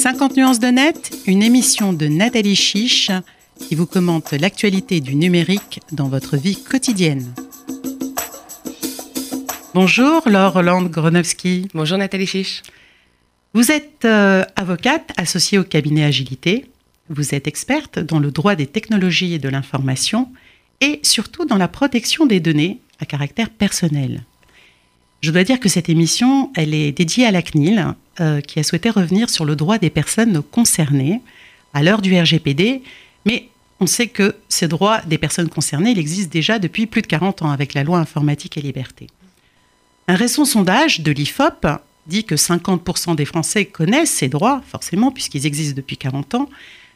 50 nuances de net, une émission de Nathalie Chiche qui vous commente l'actualité du numérique dans votre vie quotidienne. Bonjour Laure Hollande Gronowski. Bonjour Nathalie Chiche. Vous êtes euh, avocate associée au cabinet Agilité. Vous êtes experte dans le droit des technologies et de l'information et surtout dans la protection des données à caractère personnel. Je dois dire que cette émission, elle est dédiée à la CNIL, euh, qui a souhaité revenir sur le droit des personnes concernées à l'heure du RGPD, mais on sait que ces droits des personnes concernées, il existe déjà depuis plus de 40 ans avec la loi informatique et liberté. Un récent sondage de l'IFOP dit que 50% des Français connaissent ces droits, forcément, puisqu'ils existent depuis 40 ans,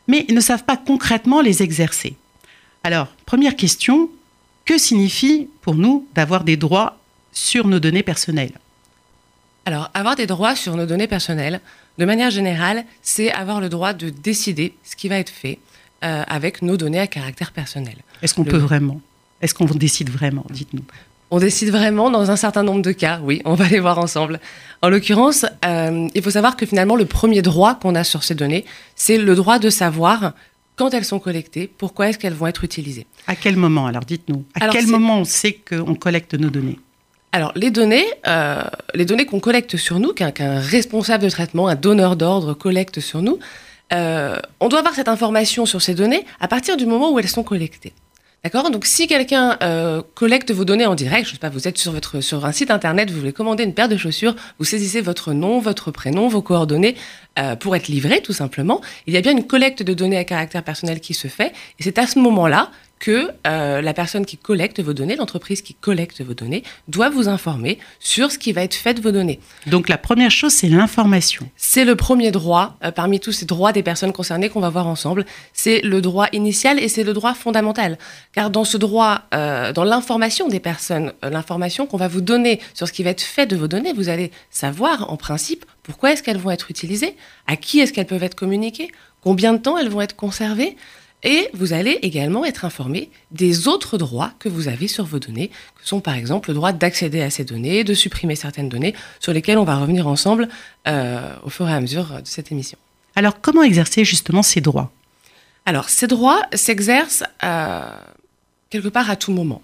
mais ne savent pas concrètement les exercer. Alors, première question, que signifie pour nous d'avoir des droits sur nos données personnelles Alors, avoir des droits sur nos données personnelles, de manière générale, c'est avoir le droit de décider ce qui va être fait euh, avec nos données à caractère personnel. Est-ce qu'on peut vraiment? Est-ce qu'on décide vraiment Dites-nous? On décide vraiment dans un certain nombre de cas, oui, on va les voir ensemble. En l'occurrence, euh, il faut savoir que finalement, le premier droit qu'on a sur ces données, c'est le droit de savoir quand elles sont collectées, pourquoi est-ce qu'elles vont être utilisées. À quel moment? Alors dites-nous, à quel moment on sait qu'on collecte nos données? Alors, les données, euh, les données qu'on collecte sur nous, qu'un responsable de traitement, un donneur d'ordre collecte sur nous, euh, on doit avoir cette information sur ces données à partir du moment où elles sont collectées. D'accord? Donc, si quelqu'un euh, collecte vos données en direct, je ne sais pas, vous êtes sur, sur un site internet, vous voulez commander une paire de chaussures, vous saisissez votre nom, votre prénom, vos coordonnées pour être livré, tout simplement. Il y a bien une collecte de données à caractère personnel qui se fait, et c'est à ce moment-là que euh, la personne qui collecte vos données, l'entreprise qui collecte vos données, doit vous informer sur ce qui va être fait de vos données. Donc la première chose, c'est l'information. C'est le premier droit, euh, parmi tous ces droits des personnes concernées qu'on va voir ensemble. C'est le droit initial et c'est le droit fondamental. Car dans ce droit, euh, dans l'information des personnes, l'information qu'on va vous donner sur ce qui va être fait de vos données, vous allez savoir en principe pourquoi est-ce qu'elles vont être utilisées, à qui est-ce qu'elles peuvent être communiquées, combien de temps elles vont être conservées. Et vous allez également être informé des autres droits que vous avez sur vos données, que sont par exemple le droit d'accéder à ces données, de supprimer certaines données, sur lesquelles on va revenir ensemble euh, au fur et à mesure de cette émission. Alors comment exercer justement ces droits? Alors ces droits s'exercent euh, quelque part à tout moment.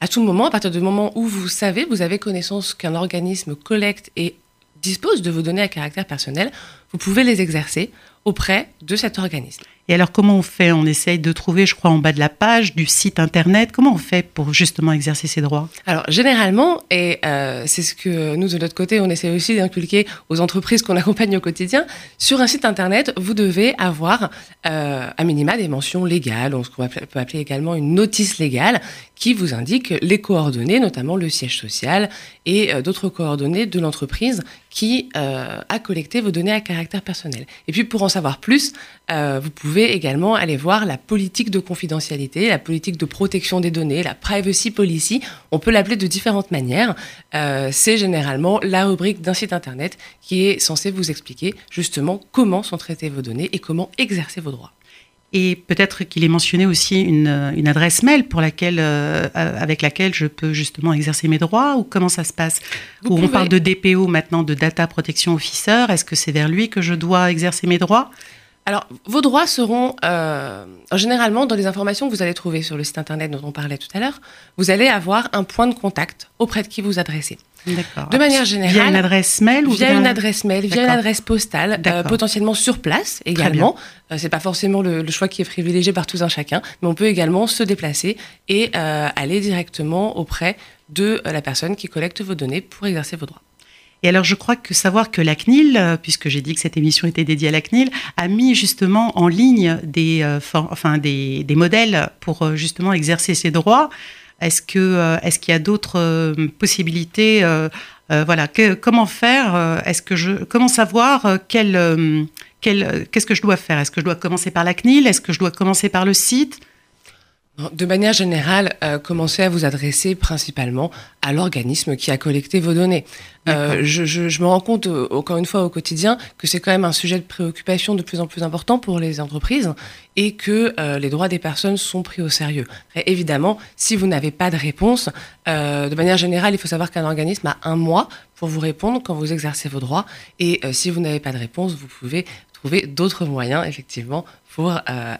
À tout moment, à partir du moment où vous savez, vous avez connaissance qu'un organisme collecte et dispose de vos données à caractère personnel, vous pouvez les exercer auprès de cet organisme. Et alors, comment on fait? On essaye de trouver, je crois, en bas de la page du site internet. Comment on fait pour justement exercer ces droits? Alors, généralement, et euh, c'est ce que nous, de notre côté, on essaie aussi d'inculquer aux entreprises qu'on accompagne au quotidien, sur un site internet, vous devez avoir euh, à minima des mentions légales, ce qu'on peut appeler également une notice légale, qui vous indique les coordonnées, notamment le siège social et euh, d'autres coordonnées de l'entreprise qui euh, a collecté vos données à caractère personnel. Et puis, pour en savoir plus, euh, vous pouvez également aller voir la politique de confidentialité, la politique de protection des données, la privacy policy. On peut l'appeler de différentes manières. Euh, c'est généralement la rubrique d'un site internet qui est censé vous expliquer justement comment sont traitées vos données et comment exercer vos droits. Et peut-être qu'il est mentionné aussi une, adresse mail pour laquelle, euh, avec laquelle je peux justement exercer mes droits ou comment ça se passe Ou on parle de DPO maintenant, de Data Protection Officer. Est-ce que c'est vers lui que je dois exercer mes droits? Alors, vos droits seront euh, généralement dans les informations que vous allez trouver sur le site internet dont on parlait tout à l'heure. Vous allez avoir un point de contact auprès de qui vous adressez. D'accord. De manière générale. Via une adresse mail ou via une adresse mail, via une adresse postale, euh, potentiellement sur place également. Euh, c'est pas forcément le, choix qui est privilégié par tous un chacun, mais on peut également se déplacer et euh, aller directement auprès de la personne qui collecte vos données pour exercer vos droits. Et alors, je crois que savoir que la CNIL, euh, puisque j'ai dit que cette émission était dédiée à la CNIL, a mis justement en ligne des, euh, enfin, des, des, modèles pour euh, justement exercer ses droits. Est-ce que est-ce qu'il y a d'autres possibilités Voilà, comment faire Est-ce que je comment savoir quel, quel qu'est-ce que je dois faire? Est-ce que je dois commencer par la CNIL? Est-ce que je dois commencer par le site? De manière générale, euh, commencez à vous adresser principalement à l'organisme qui a collecté vos données. Euh, je, je, me rends compte, euh, encore une fois, au quotidien, que c'est quand même un sujet de préoccupation de plus en plus important pour les entreprises et que les droits des personnes sont pris au sérieux. évidemment, si vous n'avez pas de réponse, de manière générale, il faut savoir qu'un organisme a un mois pour vous répondre quand vous exercez vos droits. Et si vous n'avez pas de réponse, vous pouvez trouver d'autres moyens, effectivement, pour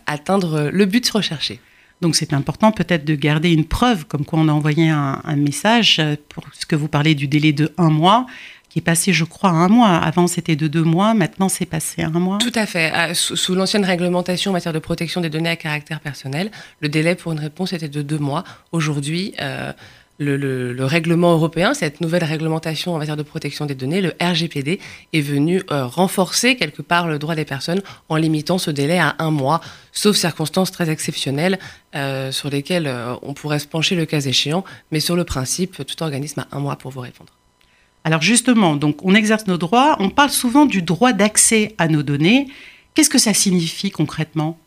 atteindre le but recherché. Donc c'est important peut-être de garder une preuve, comme quoi on a envoyé un, message, pour ce que vous parlez du délai de un mois, qui est passé, je crois, un mois. Avant, c'était de deux mois, maintenant, c'est passé un mois. Tout à fait. Sous, l'ancienne réglementation en matière de protection des données à caractère personnel, le délai pour une réponse était de deux mois. Aujourd'hui, euh, le, règlement européen, cette nouvelle réglementation en matière de protection des données, le RGPD, est venu euh, renforcer quelque part le droit des personnes en limitant ce délai à un mois, sauf circonstances très exceptionnelles euh, sur lesquelles euh, on pourrait se pencher le cas échéant, mais sur le principe, tout organisme a un mois pour vous répondre. Alors justement, donc on exerce nos droits, on parle souvent du droit d'accès à nos données. Qu'est-ce que ça signifie concrètement?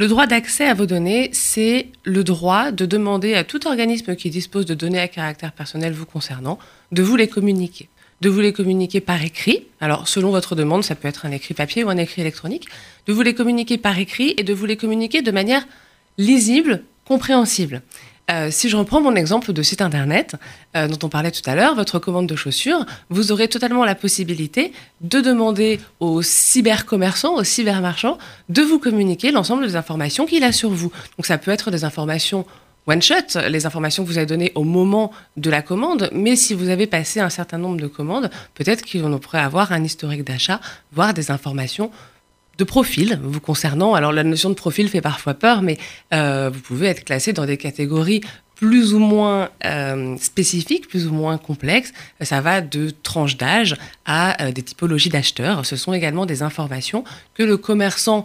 Le droit d'accès à vos données, c'est le droit de demander à tout organisme qui dispose de données à caractère personnel vous concernant de vous les communiquer. De vous les communiquer par écrit. Alors, selon votre demande, ça peut être un écrit papier ou un écrit électronique. De vous les communiquer par écrit et de vous les communiquer de manière lisible, compréhensible. Euh, si je reprends mon exemple de site internet euh, dont on parlait tout à l'heure, votre commande de chaussures, vous aurez totalement la possibilité de demander aux cybercommerçants, aux cybermarchands, de vous communiquer l'ensemble des informations qu'il a sur vous. Donc ça peut être des informations one shot, les informations que vous avez données au moment de la commande, mais si vous avez passé un certain nombre de commandes, peut-être qu'on pourrait avoir un historique d'achat, voire des informations de profil vous concernant. Alors la notion de profil fait parfois peur, mais euh, vous pouvez être classé dans des catégories plus ou moins euh, spécifiques, plus ou moins complexes. Ça va de tranches d'âge à euh, des typologies d'acheteurs. Ce sont également des informations que le commerçant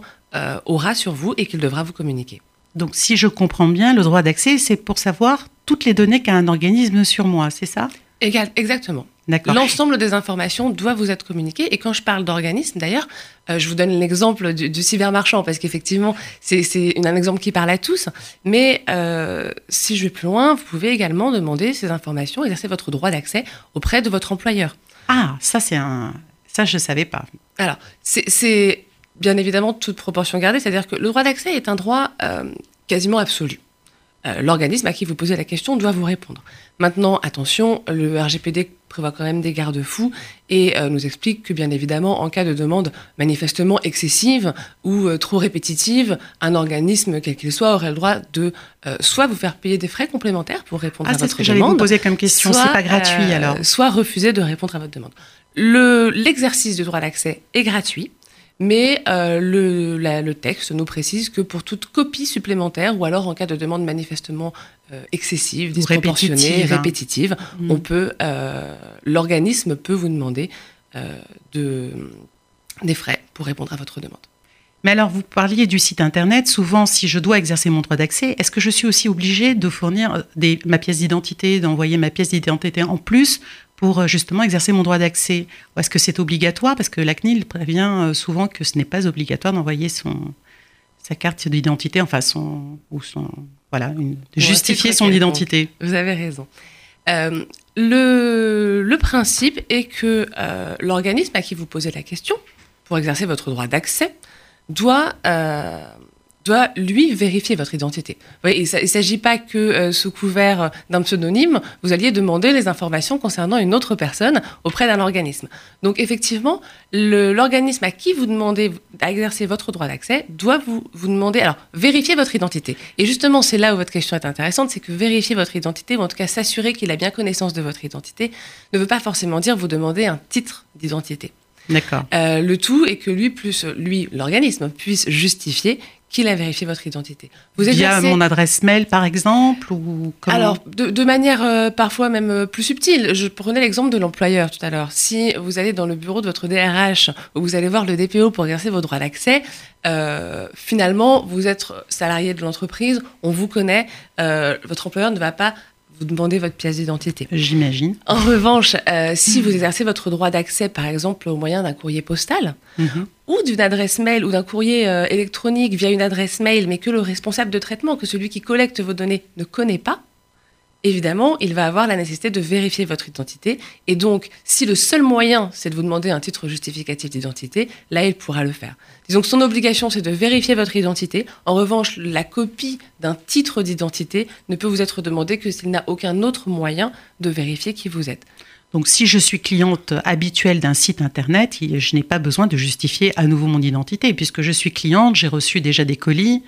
aura sur vous et qu'il devra vous communiquer. Donc si je comprends bien, le droit d'accès, c'est pour savoir toutes les données qu'a un organisme sur moi, c'est ça? Exactement. L'ensemble des informations doit vous être communiqué. Et quand je parle d'organisme, d'ailleurs, euh, je vous donne l'exemple du, cybermarchand parce qu'effectivement, c'est un exemple qui parle à tous. Mais euh, si je vais plus loin, vous pouvez également demander ces informations, exercer votre droit d'accès auprès de votre employeur. Ah, ça c'est un, ça je savais pas. Alors, c'est bien évidemment toute proportion gardée, c'est-à-dire que le droit d'accès est un droit euh, quasiment absolu. L'organisme à qui vous posez la question doit vous répondre. Maintenant, attention, le RGPD prévoit quand même des garde-fous et euh, nous explique que bien évidemment, en cas de demande manifestement excessive ou euh, trop répétitive, un organisme, quel qu'il soit, aurait le droit de euh, soit vous faire payer des frais complémentaires pour répondre ah, à votre demande. c'est ce que j'allais vous poser comme question, c'est pas gratuit alors. Soit refuser de répondre à votre demande. L'exercice du droit d'accès est gratuit. Mais euh, le, le, texte nous précise que pour toute copie supplémentaire ou alors en cas de demande manifestement euh, excessive, disproportionnée, répétitive, hein. mm. on peut, euh, l'organisme peut vous demander de, des frais pour répondre à votre demande. Mais alors, vous parliez du site internet. Souvent, si je dois exercer mon droit d'accès, est-ce que je suis aussi obligée de fournir des, ma pièce d'identité, d'envoyer ma pièce d'identité en plus pour euh, justement exercer mon droit d'accès? Ou est-ce que c'est obligatoire? Parce que la CNIL prévient euh, souvent que ce n'est pas obligatoire d'envoyer son, sa carte d'identité, enfin son, ou son, voilà, une, de justifier son identité. Vous avez raison. Euh, le, le, principe est que l'organisme à qui vous posez la question, pour exercer votre droit d'accès, doit doit, lui, vérifier votre identité. il ne s'agit pas que euh, sous couvert d'un pseudonyme, vous alliez demander les informations concernant une autre personne auprès d'un organisme. Donc, effectivement, l'organisme à qui vous demandez d'exercer votre droit d'accès doit vous, vous demander, alors, vérifier votre identité. Et justement, c'est là où votre question est intéressante, c'est que vérifier votre identité, ou en tout cas s'assurer qu'il a bien connaissance de votre identité, ne veut pas forcément dire vous demander un titre d'identité. D'accord. Euh, le tout est que lui, plus lui, l'organisme, puisse justifier qu'il a vérifié votre identité. Vous Via mon adresse mail, par exemple ou Alors, de, manière euh, parfois même euh, plus subtile. Je prenais l'exemple de l'employeur tout à l'heure. Si vous allez dans le bureau de votre DRH ou vous allez voir le DPO pour exercer vos droits d'accès, euh, finalement, vous êtes salarié de l'entreprise, on vous connaît, votre employeur ne va pas vous demandez votre pièce d'identité. J'imagine. En revanche, euh, si vous exercez votre droit d'accès, par exemple, au moyen d'un courrier postal, mhm. ou d'une adresse mail, ou d'un courrier euh, électronique via une adresse mail, mais que le responsable de traitement, que celui qui collecte vos données, ne connaît pas, évidemment, il va avoir la nécessité de vérifier votre identité. Et donc, si le seul moyen, c'est de vous demander un titre justificatif d'identité, là, il pourra le faire. Disons que son obligation, c'est de vérifier votre identité. En revanche, la copie d'un titre d'identité ne peut vous être demandée que s'il n'a aucun autre moyen de vérifier qui vous êtes. Donc si je suis cliente habituelle d'un site internet, je n'ai pas besoin de justifier à nouveau mon identité puisque je suis cliente, j'ai reçu déjà des colis,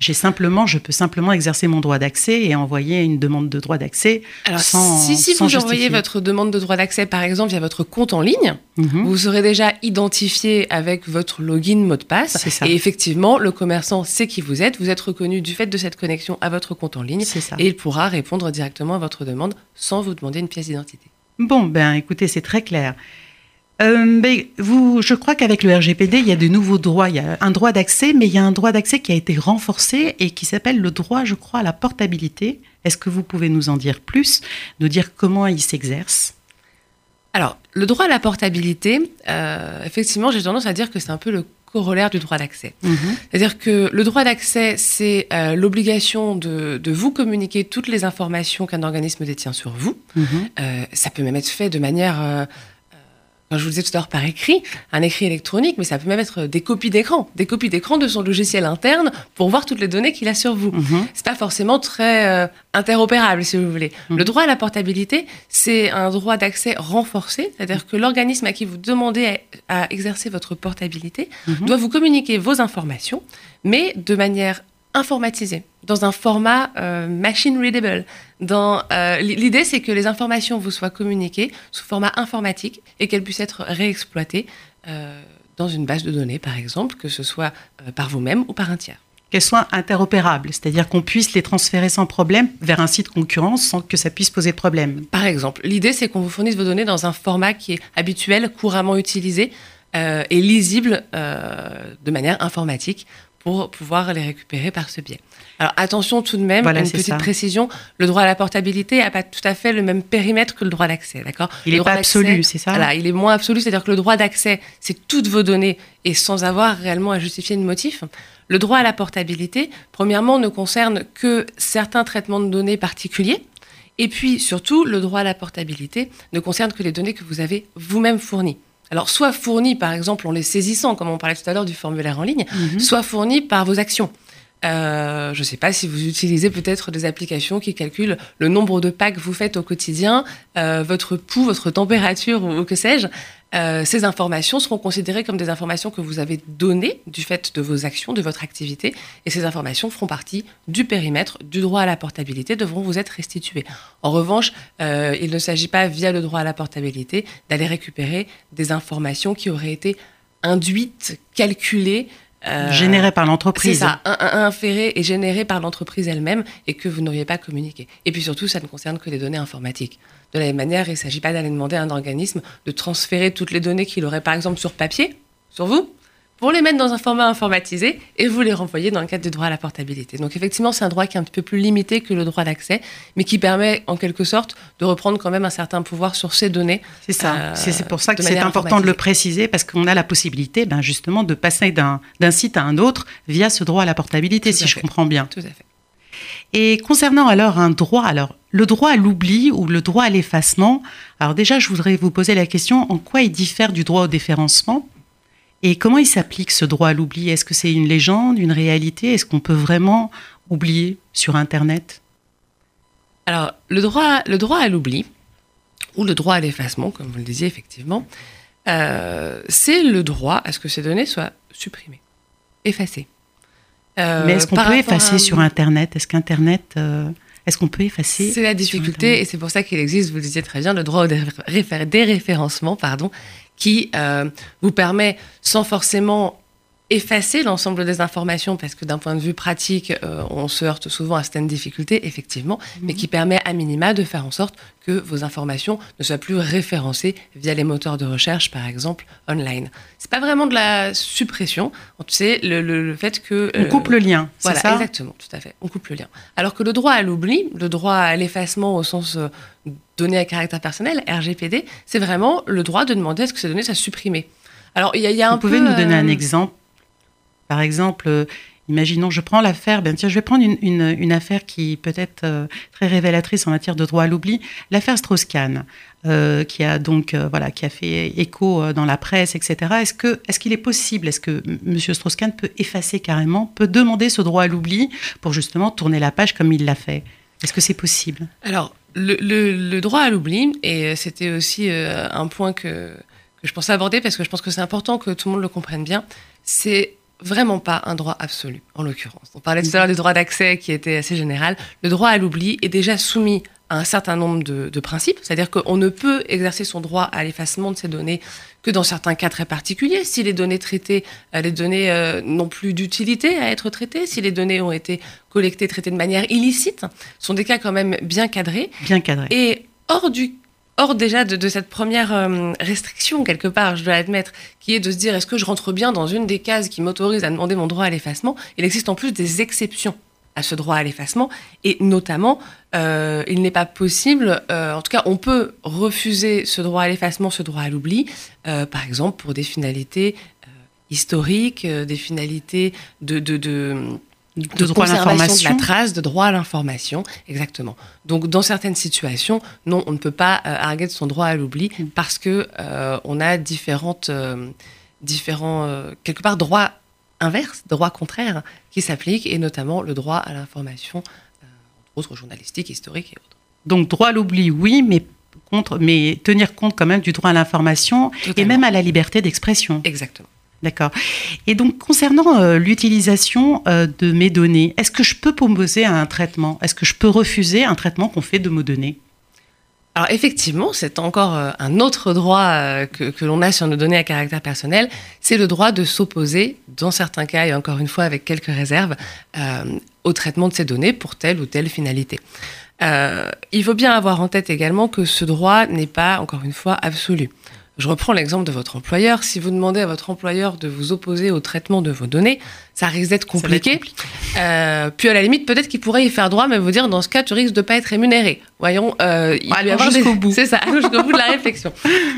j'ai simplement, je peux simplement exercer mon droit d'accès et envoyer une demande de droit d'accès sans Si, si vous envoyez votre demande de droit d'accès, par exemple, via votre compte en ligne, mhm. vous serez déjà identifié avec votre login mot de passe. Ça. Et effectivement, le commerçant sait qui vous êtes. Vous êtes reconnu du fait de cette connexion à votre compte en ligne. Ça. Et il pourra répondre directement à votre demande sans vous demander une pièce d'identité. Bon, ben écoutez, c'est très clair. Euh, vous, je crois qu'avec le RGPD, il y a de nouveaux droits. Il y a un droit d'accès, mais il y a un droit d'accès qui a été renforcé et qui s'appelle le droit, je crois, à la portabilité. Est-ce que vous pouvez nous en dire plus, nous dire comment il s'exerce? Alors, le droit à la portabilité, euh, effectivement, j'ai tendance à dire que c'est un peu le corollaire du droit d'accès. Mhm. C'est-à-dire que le droit d'accès, c'est euh, l'obligation de, vous communiquer toutes les informations qu'un organisme détient sur vous. Mhm. ça peut même être fait de manière je vous disais tout à l'heure par écrit, un écrit électronique, mais ça peut même être des copies d'écran, des copies d'écran de son logiciel interne pour voir toutes les données qu'il a sur vous. Ce mhm. C'est pas forcément très euh, interopérable, si vous voulez. Mhm. Le droit à la portabilité, c'est un droit d'accès renforcé, c'est-à-dire que l'organisme à qui vous demandez à, exercer votre portabilité mhm. doit vous communiquer vos informations, mais de manière informatisé, dans un format euh, machine readable. Euh, l'idée, c'est que les informations vous soient communiquées sous format informatique et qu'elles puissent être réexploitées euh, dans une base de données, par exemple, que ce soit par vous-même ou par un tiers. Qu'elles soient interopérables, c'est-à-dire qu'on puisse les transférer sans problème vers un site concurrent sans que ça puisse poser problème. Par exemple, l'idée, c'est qu'on vous fournisse vos données dans un format qui est habituel, couramment utilisé et lisible de manière informatique pour pouvoir les récupérer par ce biais. Alors attention tout de même, une petite précision, le droit à la portabilité n'a pas tout à fait le même périmètre que le droit d'accès, d'accord? Il n'est pas absolu, c'est ça? Voilà, il est moins absolu, c'est-à-dire que le droit d'accès, c'est toutes vos données et sans avoir réellement à justifier de motif. Le droit à la portabilité, premièrement, ne concerne que certains traitements de données particuliers. Et puis surtout, le droit à la portabilité ne concerne que les données que vous avez vous-même fournies. Alors, soit fournis, par exemple, en les saisissant, comme on parlait tout à l'heure du formulaire en ligne, mhm. soit fournis par vos actions. Euh, je ne sais pas si vous utilisez peut-être des applications qui calculent le nombre de pas que vous faites au quotidien, euh, votre pouls, votre température ou, que sais-je. Euh, ces informations seront considérées comme des informations que vous avez données du fait de vos actions, de votre activité, et ces informations feront partie du périmètre du droit à la portabilité, devront vous être restituées. En revanche, il ne s'agit pas, via le droit à la portabilité, d'aller récupérer des informations qui auraient été induites, calculées, euh, généré par l'entreprise. C'est ça, inféré et généré par l'entreprise elle-même et que vous n'auriez pas communiqué. Et puis surtout, ça ne concerne que les données informatiques. De la même manière, il ne s'agit pas d'aller demander à un organisme de transférer toutes les données qu'il aurait par exemple sur papier, sur vous, pour les mettre dans un format informatisé et vous les renvoyer dans le cadre du droit à la portabilité. Donc effectivement, c'est un droit qui est un peu plus limité que le droit d'accès, mais qui permet en quelque sorte de reprendre quand même un certain pouvoir sur ces données. C'est ça. Euh, c'est pour ça que c'est important de le préciser, parce qu'on a la possibilité ben, justement de passer d'un site à un autre via ce droit à la portabilité, si je comprends bien. Tout à fait. Et concernant alors un droit, alors le droit à l'oubli ou le droit à l'effacement, alors déjà je voudrais vous poser la question en quoi il diffère du droit au déférencement? Et comment il s'applique ce droit à l'oubli? Est-ce que c'est une légende, une réalité? Est-ce qu'on peut vraiment oublier sur Internet? Alors, le droit, le droit à l'oubli, ou le droit à l'effacement, comme vous le disiez effectivement, euh, c'est le droit à ce que ces données soient supprimées, effacées. Euh, Mais est-ce qu'on peut effacer sur Internet? Est-ce qu'Internet... Euh, est-ce qu'on peut effacer C'est la difficulté et c'est pour ça qu'il existe, vous le disiez très bien, le droit au déréférencement, pardon, qui euh, vous permet, sans forcément effacer l'ensemble des informations, parce que d'un point de vue pratique, euh, on se heurte souvent à certaines difficultés, effectivement, mais mhm. qui permet à minima de faire en sorte que vos informations ne soient plus référencées via les moteurs de recherche, par exemple, online. C'est pas vraiment de la suppression, c'est le, le, fait que... on coupe le lien, voilà, ça? exactement, tout à fait, on coupe le lien. Alors que le droit à l'oubli, le droit à l'effacement au sens euh, données à caractère personnel, RGPD, c'est vraiment le droit de demander à ce que ces données soient supprimées. Alors, il y, a, un Vous pouvez nous donner un euh, exemple? Par exemple, euh, imaginons, je prends l'affaire, ben tiens, je vais prendre une, affaire qui peut être euh, très révélatrice en matière de droit à l'oubli, l'affaire Strauss-Kahn, qui a donc voilà, qui a fait écho dans la presse, etc. Est-ce que est-ce qu'il est possible, est-ce que M. Strauss-Kahn peut effacer carrément, peut demander ce droit à l'oubli pour justement tourner la page comme il l'a fait? Est-ce que c'est possible? Alors le, droit à l'oubli, et c'était aussi un point que, que je pensais aborder parce que je pense que c'est important que tout le monde le comprenne bien, c'est vraiment pas un droit absolu, en l'occurrence. On parlait tout à l'heure du droit d'accès qui était assez général. Le droit à l'oubli est déjà soumis un certain nombre de, principes, c'est-à-dire qu'on ne peut exercer son droit à l'effacement de ces données que dans certains cas très particuliers, si les données traitées, euh, les données euh, n'ont plus d'utilité à être traitées, si les données ont été collectées, traitées de manière illicite, sont des cas quand même bien cadrés. Bien cadrés. Et hors du Or déjà de, cette première euh, restriction, quelque part, je dois admettre, qui est de se dire est-ce que je rentre bien dans une des cases qui m'autorise à demander mon droit à l'effacement, il existe en plus des exceptions à ce droit à l'effacement, et notamment, euh, il n'est pas possible, euh, en tout cas, on peut refuser ce droit à l'effacement, ce droit à l'oubli, par exemple pour des finalités historiques, des finalités de, de, de de, droit à l'information. De la trace de droit à l'information, exactement. Donc, dans certaines situations, non, on ne peut pas euh, arguer de son droit à l'oubli mm. parce que euh, on a différentes, euh, différents, quelque part, droits inverses, droits contraires qui s'appliquent, et notamment le droit à l'information, entre autres journalistique, historique et autres. Donc, droit à l'oubli, oui, mais contre, mais tenir compte quand même du droit à l'information et même à la liberté d'expression. Exactement. D'accord. Et donc, concernant euh, l'utilisation euh, de mes données, est-ce que je peux proposer un traitement? Est-ce que je peux refuser un traitement qu'on fait de nos données alors effectivement, c'est encore euh, un autre droit que, que l'on a sur nos données à caractère personnel, c'est le droit de s'opposer, dans certains cas et encore une fois avec quelques réserves, au traitement de ces données pour telle ou telle finalité. il faut bien avoir en tête également que ce droit n'est pas, encore une fois, absolu. Je reprends l'exemple de votre employeur. Si vous demandez à votre employeur de vous opposer au traitement de vos données, ça risque d'être compliqué. Euh, puis à la limite, peut-être qu'il pourrait y faire droit, mais vous dire dans ce cas, tu risques de pas être rémunéré. Voyons, euh, il y avoir jusqu'au bout. C'est ça, jusqu'au bout de la réflexion.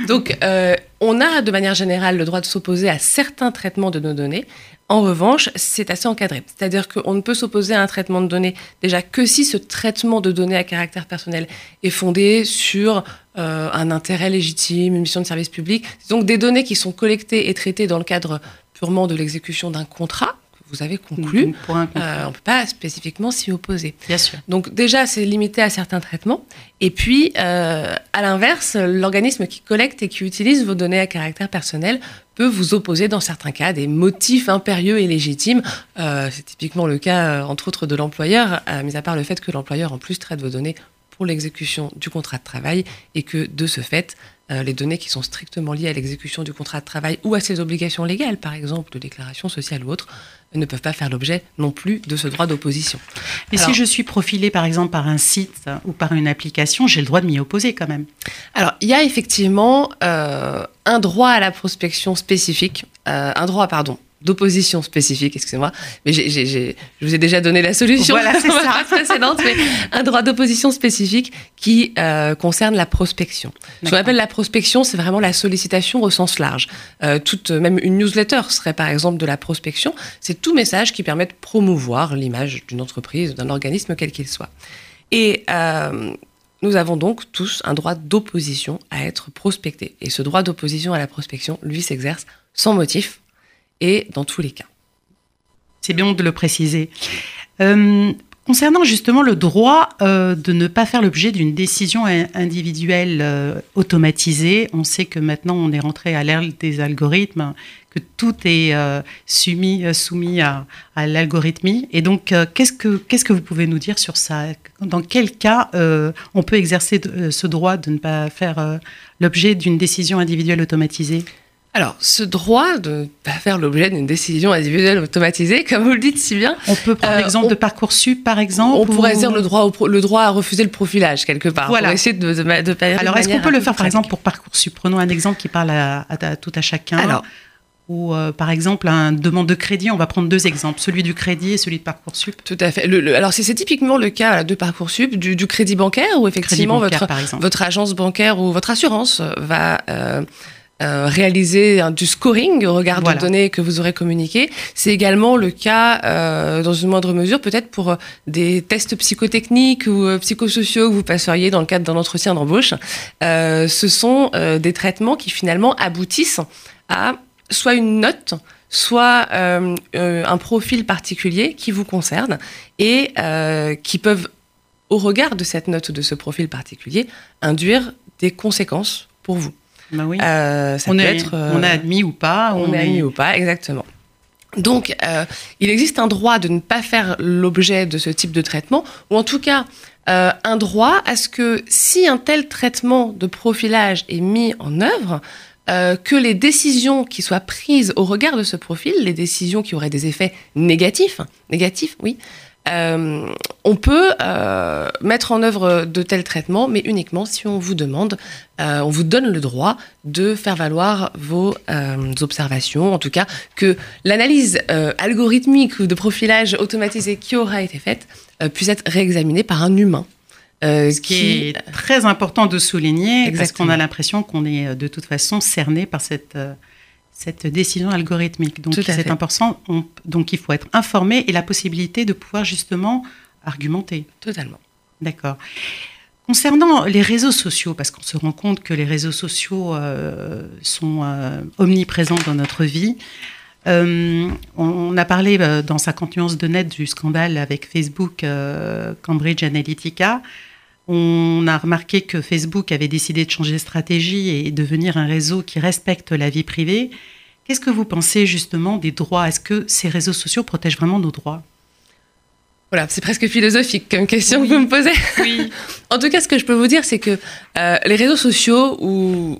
Donc, euh, on a de manière générale le droit de s'opposer à certains traitements de nos données. En revanche, c'est assez encadré. C'est-à-dire qu'on ne peut s'opposer à un traitement de données déjà que si ce traitement de données à caractère personnel est fondé sur euh, un intérêt légitime, une mission de service public. Donc des données qui sont collectées et traitées dans le cadre purement de l'exécution d'un contrat que vous avez conclu. Euh, on ne peut pas spécifiquement s'y opposer. Bien sûr. Donc déjà, c'est limité à certains traitements. Et puis, euh, à l'inverse, l'organisme qui collecte et qui utilise vos données à caractère personnel peut vous opposer dans certains cas des motifs impérieux et légitimes. Euh, c'est typiquement le cas, entre autres, de l'employeur, mis à part le fait que l'employeur, en plus, traite vos données pour l'exécution du contrat de travail et que, de ce fait, les données qui sont strictement liées à l'exécution du contrat de travail ou à ses obligations légales, par exemple de déclaration sociale ou autre, ne peuvent pas faire l'objet non plus de ce droit d'opposition. Mais si je suis profilé par exemple par un site ou par une application, j'ai le droit de m'y opposer quand même. Alors il y a effectivement euh, un droit à la prospection spécifique, euh, un droit pardon d'opposition spécifique, excusez-moi, mais je vous ai déjà donné la solution voilà, c'est ça. précédente, mais un droit d'opposition spécifique qui euh, concerne la prospection. Ce qu'on appelle la prospection, c'est vraiment la sollicitation au sens large. Euh, toute, même une newsletter serait par exemple de la prospection. C'est tout message qui permet de promouvoir l'image d'une entreprise, d'un organisme quel qu'il soit. Et euh, nous avons donc tous un droit d'opposition à être prospecté. Et ce droit d'opposition à la prospection, lui, s'exerce sans motif et dans tous les cas. C'est bien de le préciser. Euh, concernant justement le droit euh, de ne pas faire l'objet d'une décision individuelle euh, automatisée, on sait que maintenant on est rentré à l'ère des algorithmes, que tout est soumis, soumis à, à l'algorithmie. Et donc, qu'est-ce que qu'est-ce que vous pouvez nous dire sur ça? Dans quel cas on peut exercer ce droit de ne pas faire l'objet d'une décision individuelle automatisée? Alors, ce droit de ne pas faire l'objet d'une décision individuelle automatisée, comme vous le dites si bien. On peut prendre euh, l'exemple de Parcoursup, par exemple. On pourrait dire le droit, le droit à refuser le profilage, quelque part. Voilà. Pour essayer de, de, de, Alors, est-ce qu'on peut le faire, par exemple, pour Parcoursup? Prenons un exemple qui parle à, tout à chacun. Alors, ou euh, par exemple un demande de crédit, on va prendre deux exemples, celui du crédit et celui de Parcoursup. Tout à fait. Le, alors c'est typiquement le cas de Parcoursup, du, du crédit bancaire, où effectivement votre, votre agence bancaire ou votre assurance va euh, euh, réaliser du scoring au regard des données que vous aurez communiquées. C'est également le cas, euh, dans une moindre mesure, peut-être pour euh, des tests psychotechniques ou psychosociaux que vous passeriez dans le cadre d'un entretien d'embauche. ce sont des traitements qui finalement aboutissent à soit une note, soit un profil particulier qui vous concerne et qui peuvent au regard de cette note ou de ce profil particulier, induire des conséquences pour vous. Bah oui. Euh, ça on, peut est, être, on a admis ou pas. On, est admis ou pas, exactement. Donc, euh, il existe un droit de ne pas faire l'objet de ce type de traitement, ou en tout cas euh, un droit à ce que si un tel traitement de profilage est mis en œuvre, euh, que les décisions qui soient prises au regard de ce profil, les décisions qui auraient des effets négatifs, négatifs, oui, euh, on peut euh, mettre en œuvre de tels traitements, mais uniquement si on vous demande, euh, on vous donne le droit de faire valoir vos observations, en tout cas que l'analyse algorithmique ou de profilage automatisé qui aura été faite puisse être réexaminée par un humain. Ce qui, est très important de souligner, parce qu'on a l'impression qu'on est de toute façon cerné par cette cette décision algorithmique. Donc c'est important. donc il faut être informé et la possibilité de pouvoir justement argumenter. Totalement. D'accord. Concernant les réseaux sociaux, parce qu'on se rend compte que les réseaux sociaux euh, sont euh, omniprésents dans notre vie, euh, on, a parlé dans 50 nuances de net du scandale avec Facebook Cambridge Analytica. On a remarqué que Facebook avait décidé de changer de stratégie et devenir un réseau qui respecte la vie privée. Qu'est-ce que vous pensez justement des droits? Est-ce que ces réseaux sociaux protègent vraiment nos droits? Voilà, c'est presque philosophique comme question que vous me posez. Oui. en tout cas, ce que je peux vous dire, c'est que euh, les réseaux sociaux ou,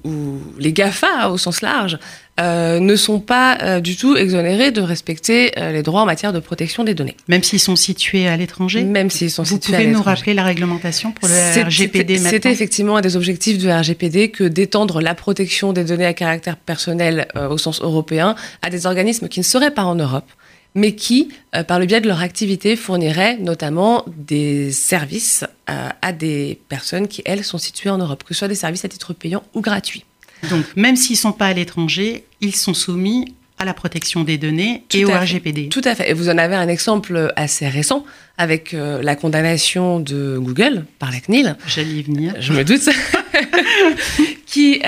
les GAFA au sens large euh, ne sont pas euh, du tout exonérés de respecter les droits en matière de protection des données. Même s'ils sont situés à l'étranger? Même s'ils sont vous situés à l'étranger. Vous pouvez nous rappeler la réglementation pour le RGPD C'était effectivement un des objectifs du RGPD que d'étendre la protection des données à caractère personnel au sens européen à des organismes qui ne seraient pas en Europe mais qui, euh, par le biais de leur activité, fourniraient notamment des services euh, à des personnes qui, elles, sont situées en Europe, que ce soit des services à titre payant ou gratuits. Donc, même s'ils ne sont pas à l'étranger, ils sont soumis à la protection des données et au RGPD. Tout à fait. Et vous en avez un exemple assez récent avec euh, la condamnation de Google par la CNIL. J'allais y venir. Je me doute. qui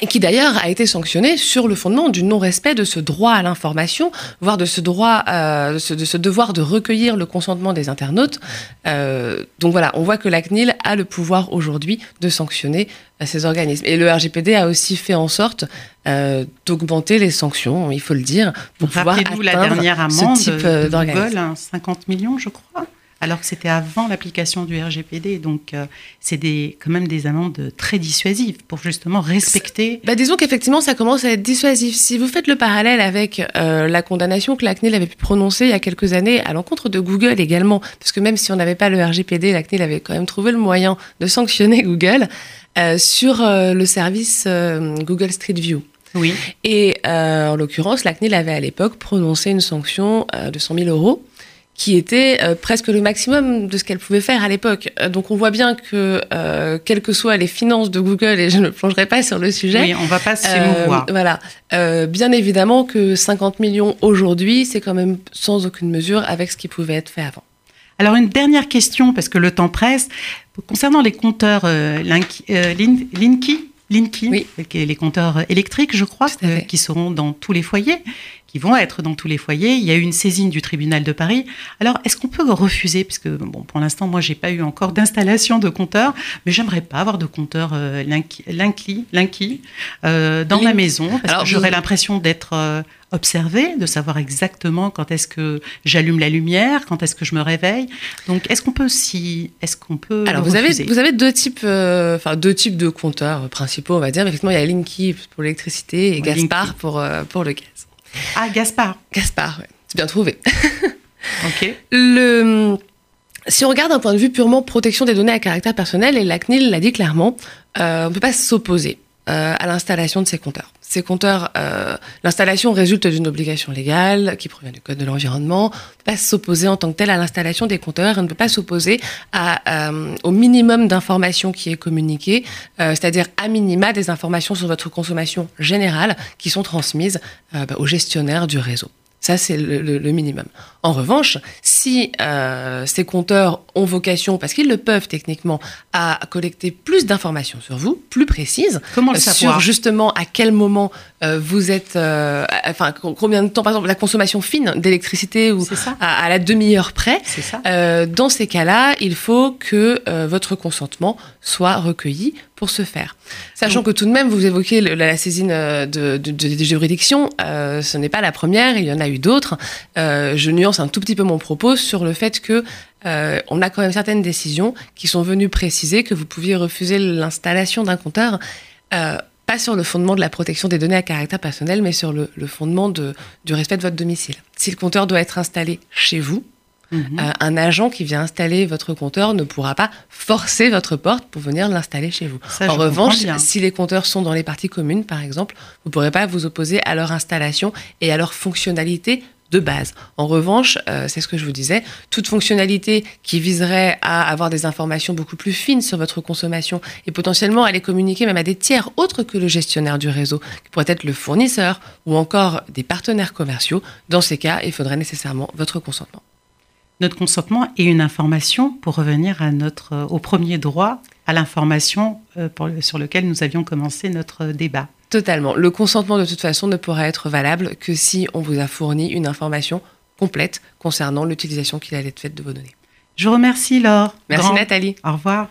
et qui d'ailleurs a été sanctionné sur le fondement du non-respect de ce droit à l'information, voire de ce droit, euh, de, ce, devoir de recueillir le consentement des internautes. Euh, donc voilà, on voit que la CNIL a le pouvoir aujourd'hui de sanctionner euh, ces organismes. Et le RGPD a aussi fait en sorte euh, d'augmenter les sanctions, il faut le dire, pour pouvoir atteindre la dernière amende ce type d'organisme. 50 millions, je crois alors que c'était avant l'application du RGPD. Donc, euh, c'est des, quand même des amendes très dissuasives pour justement respecter. Bah, disons qu'effectivement, ça commence à être dissuasif. Si vous faites le parallèle avec euh, la condamnation que la CNIL avait pu prononcer il y a quelques années à l'encontre de Google également, parce que même si on n'avait pas le RGPD, la CNIL avait quand même trouvé le moyen de sanctionner Google euh, sur le service Google Street View. Oui. Et en l'occurrence, la CNIL avait à l'époque prononcé une sanction de 100 000 euros qui était euh, presque le maximum de ce qu'elle pouvait faire à l'époque. Euh, donc on voit bien que, euh, quelles que soient les finances de Google, et je ne plongerai pas sur le sujet. Oui, on va pas s'émouvoir. voilà. bien évidemment que 50 millions aujourd'hui, c'est quand même sans aucune mesure avec ce qui pouvait être fait avant. Alors une dernière question, parce que le temps presse. Concernant les compteurs Linky, Linky, les compteurs électriques, je crois, qui seront dans tous les foyers qui vont être dans tous les foyers. Il y a eu une saisine du tribunal de Paris. Alors, est-ce qu'on peut refuser Puisque, bon, pour l'instant, moi, j'ai pas eu encore d'installation de compteur, mais j'aimerais pas avoir de compteur euh, Linky, euh, dans ma maison, parce que j'aurais l'impression d'être euh, observé, de savoir exactement quand est-ce que j'allume la lumière, quand est-ce que je me réveille. Donc, est-ce qu'on peut si, est-ce qu'on peut Alors, vous avez vous avez deux types, euh, enfin deux types de compteurs principaux, on va dire. Effectivement, il y a Linky pour l'électricité et Gaspard pour pour le gaz. Ah, Gaspard. Gaspard, c'est bien trouvé. ok. Le, si on regarde d'un point de vue purement protection des données à caractère personnel, et la CNIL l'a dit clairement, euh, on ne peut pas s'opposer euh, à l'installation de ces compteurs. Ces compteurs, euh, l'installation résulte d'une obligation légale qui provient du Code de l'environnement. On ne peut pas s'opposer en tant que tel à l'installation des compteurs. On ne peut pas s'opposer au minimum d'informations qui est communiqué, c'est-à-dire à minima des informations sur votre consommation générale qui sont transmises bah, au gestionnaire du réseau. Ça, c'est le, minimum. En revanche, si euh, ces compteurs ont vocation, parce qu'ils le peuvent techniquement, à collecter plus d'informations sur vous, plus précises, Comment le euh, savoir? sur justement à quel moment euh, vous êtes, euh, enfin combien de temps, par exemple la consommation fine d'électricité ou à, à la demi-heure près, ça. euh, dans ces cas-là, il faut que euh, votre consentement soit recueilli pour ce faire. Sachant Donc- que tout de même, vous évoquez le- la, la saisine euh, de, de- de- des juridictions, euh, ce n'est pas la première, il y en a eu d'autres. Euh, je nuance un tout petit peu mon propos sur le fait que euh, on a quand même certaines décisions qui sont venues préciser que vous pouviez refuser l'installation d'un compteur. pas sur le fondement de la protection des données à caractère personnel, mais sur le, le fondement de, du respect de votre domicile. Si le compteur doit être installé chez vous, Mhm. euh, un agent qui vient installer votre compteur ne pourra pas forcer votre porte pour venir l'installer chez vous. Ça, en revanche, si les compteurs sont dans les parties communes, par exemple, vous ne pourrez pas vous opposer à leur installation et à leur fonctionnalité de base. En revanche, euh, c'est ce que je vous disais, toute fonctionnalité qui viserait à avoir des informations beaucoup plus fines sur votre consommation et potentiellement à les communiquer même à des tiers autres que le gestionnaire du réseau, qui pourrait être le fournisseur ou encore des partenaires commerciaux, dans ces cas, il faudrait nécessairement votre consentement. Notre consentement est une information pour revenir à notre, euh, au premier droit, à l'information euh, sur lequel nous avions commencé notre euh, débat. Totalement. Le consentement, de toute façon, ne pourra être valable que si on vous a fourni une information complète concernant l'utilisation qu'il allait être faite de vos données. Je vous remercie, Laure. Merci Grand. Nathalie. Au revoir.